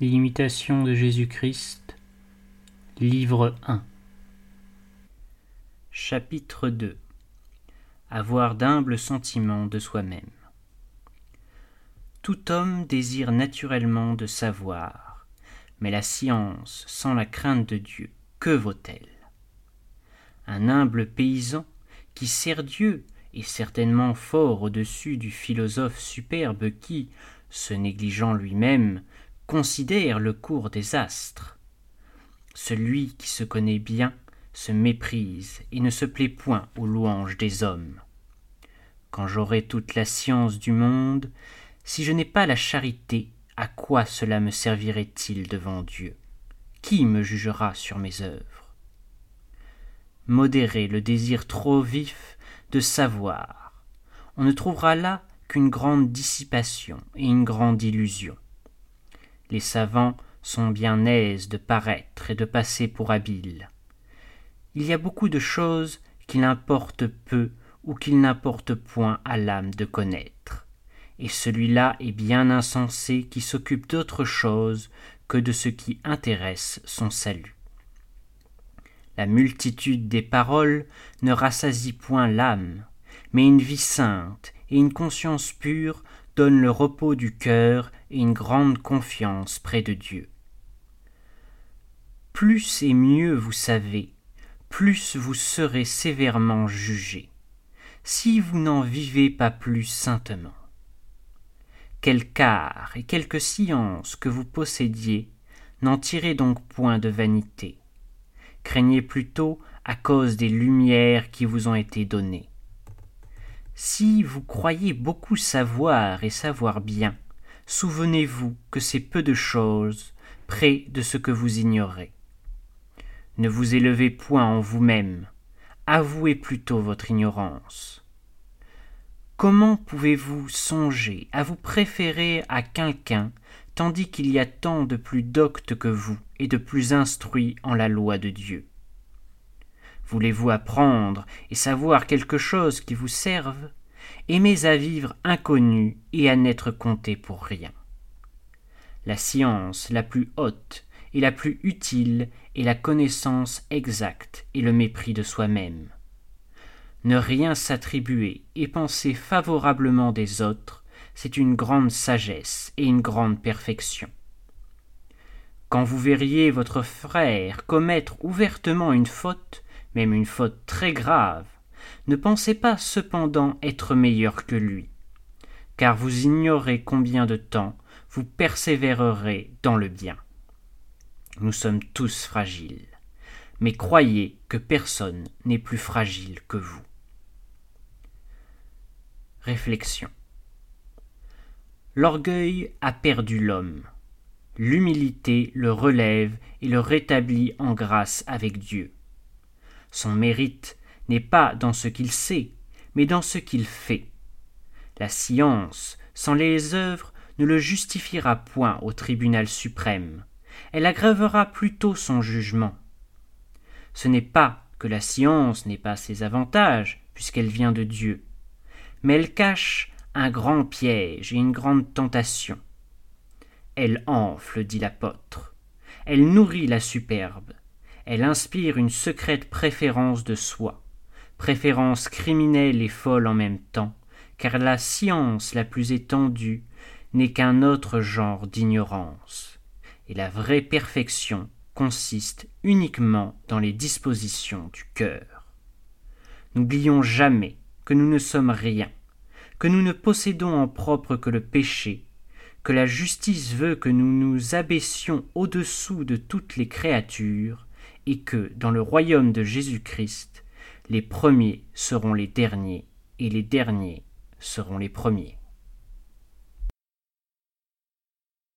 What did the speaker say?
L'imitation de Jésus-Christ, livre 1 Chapitre 2 Avoir d'humbles sentiments de soi-même. Tout homme désire naturellement de savoir, mais la science, sans la crainte de Dieu, que vaut-elle? Un humble paysan qui sert Dieu est certainement fort au-dessus du philosophe superbe qui, se négligeant lui-même, considère le cours des astres. Celui qui se connaît bien se méprise et ne se plaît point aux louanges des hommes. Quand j'aurai toute la science du monde, si je n'ai pas la charité, à quoi cela me servirait-il devant Dieu? Qui me jugera sur mes œuvres? Modérer le désir trop vif de savoir, on ne trouvera là qu'une grande dissipation et une grande illusion les savants sont bien aises de paraître et de passer pour habiles. Il y a beaucoup de choses qu'il importe peu ou qu'il n'importe point à l'âme de connaître, et celui-là est bien insensé qui s'occupe d'autre chose que de ce qui intéresse son salut. La multitude des paroles ne rassasie point l'âme, mais une vie sainte et une conscience pure donne le repos du cœur et une grande confiance près de Dieu. Plus et mieux vous savez, plus vous serez sévèrement jugé, si vous n'en vivez pas plus saintement. Quelque art et quelque science que vous possédiez, n'en tirez donc point de vanité. Craignez plutôt à cause des lumières qui vous ont été données. Si vous croyez beaucoup savoir et savoir bien, souvenez-vous que c'est peu de choses près de ce que vous ignorez. Ne vous élevez point en vous-même, avouez plutôt votre ignorance. Comment pouvez-vous songer à vous préférer à quelqu'un tandis qu'il y a tant de plus doctes que vous et de plus instruits en la loi de Dieu? Voulez-vous apprendre et savoir quelque chose qui vous serve? Aimez à vivre inconnu et à n'être compté pour rien. La science la plus haute et la plus utile est la connaissance exacte et le mépris de soi-même. Ne rien s'attribuer et penser favorablement des autres, c'est une grande sagesse et une grande perfection. Quand vous verriez votre frère commettre ouvertement une faute, même une faute très grave, ne pensez pas cependant être meilleur que lui, car vous ignorez combien de temps vous persévérerez dans le bien. Nous sommes tous fragiles, mais croyez que personne n'est plus fragile que vous. Réflexion. L'orgueil a perdu l'homme. L'humilité le relève et le rétablit en grâce avec Dieu. Son mérite n'est pas dans ce qu'il sait, mais dans ce qu'il fait. La science, sans les œuvres, ne le justifiera point au tribunal suprême. Elle aggravera plutôt son jugement. Ce n'est pas que la science n'ait pas ses avantages, puisqu'elle vient de Dieu, mais elle cache un grand piège et une grande tentation. Elle enfle, dit l'apôtre. Elle nourrit la superbe. Elle inspire une secrète préférence de soi, préférence criminelle et folle en même temps, car la science la plus étendue n'est qu'un autre genre d'ignorance, et la vraie perfection consiste uniquement dans les dispositions du cœur. N'oublions jamais que nous ne sommes rien, que nous ne possédons en propre que le péché, que la justice veut que nous nous abaissions au-dessous de toutes les créatures, et que, dans le royaume de Jésus-Christ, les premiers seront les derniers, et les derniers seront les premiers.